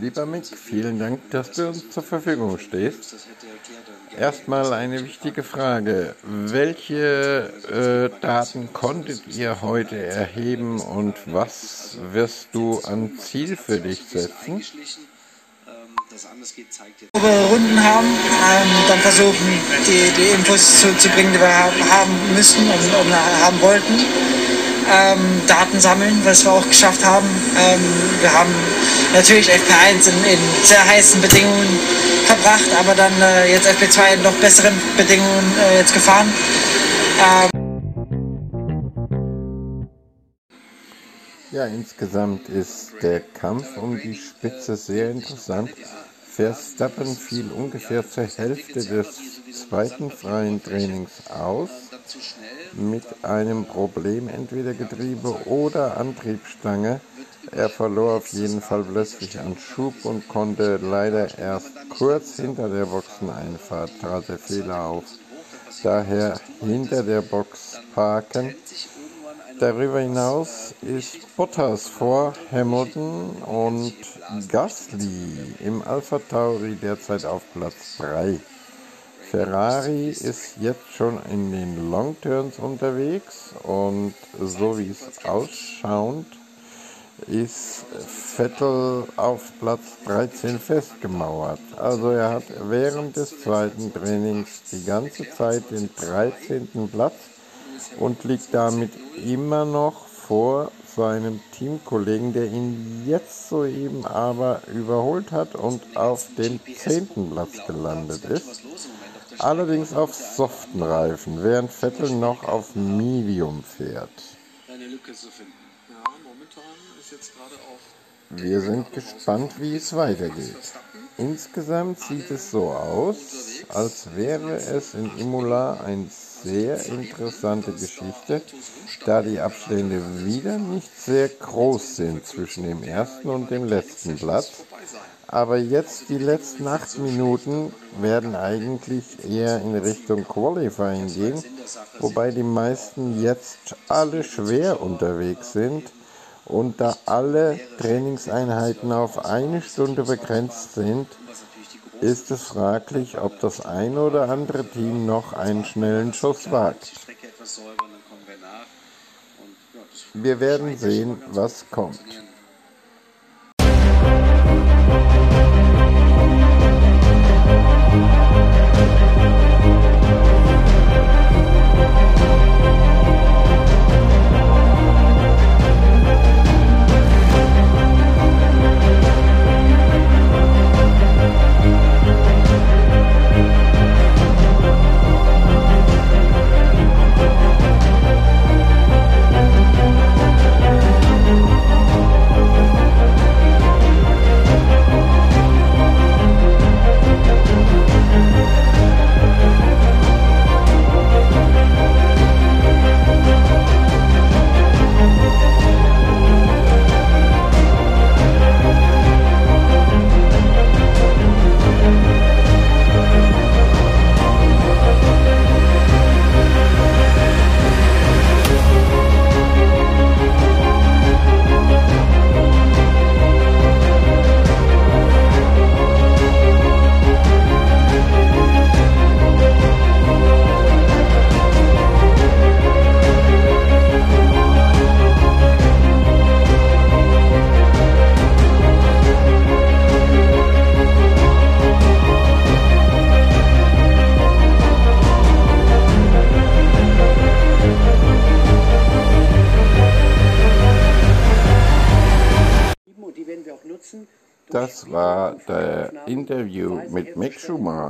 Lieber Mick, vielen Dank, dass du uns zur Verfügung stehst. Erstmal eine wichtige Frage. Welche äh, Daten konntet ihr heute erheben und was wirst du an Ziel für dich setzen? Runden haben, ähm, dann versuchen, die, die Infos zu, zu bringen, die wir haben müssen und, und haben wollten ähm, Daten sammeln, was wir auch geschafft haben. Ähm, wir haben natürlich FP1 in, in, sehr heißen Bedingungen verbracht, aber dann äh, jetzt FP2 in noch besseren Bedingungen äh, jetzt gefahren. Ähm ja, insgesamt ist der Kampf um die Spitze sehr interessant. Verstappen fiel ungefähr zur Hälfte des zweiten freien Trainings aus mit einem Problem, entweder Getriebe oder Antriebsstange. Er verlor auf jeden Fall plötzlich an Schub und konnte leider erst kurz hinter der Boxeneinfahrt trat der Fehler auf. Daher hinter der Box parken. Darüber hinaus ist Bottas vor Hamilton und Gasly im Alpha Tauri derzeit auf Platz 3. Ferrari ist jetzt schon in den Long Turns unterwegs und so wie es ausschaut, ist Vettel auf Platz 13 festgemauert. Also er hat während des zweiten Trainings die ganze Zeit den 13. Platz und liegt damit immer noch vor seinem Teamkollegen, der ihn jetzt soeben aber überholt hat und auf dem 10. Platz gelandet ist allerdings auf soften Reifen, während Vettel noch auf Medium fährt. Wir sind gespannt, wie es weitergeht. Insgesamt sieht es so aus, als wäre es in Imola eine sehr interessante Geschichte, da die Abstände wieder nicht sehr groß sind zwischen dem ersten und dem letzten Platz. Aber jetzt die letzten acht Minuten werden eigentlich eher in Richtung Qualifying gehen, wobei die meisten jetzt alle schwer unterwegs sind und da alle Trainingseinheiten auf eine Stunde begrenzt sind, ist es fraglich, ob das ein oder andere Team noch einen schnellen Schuss wagt. Wir werden sehen, was kommt. Das war der Interview mit Mick Schumacher.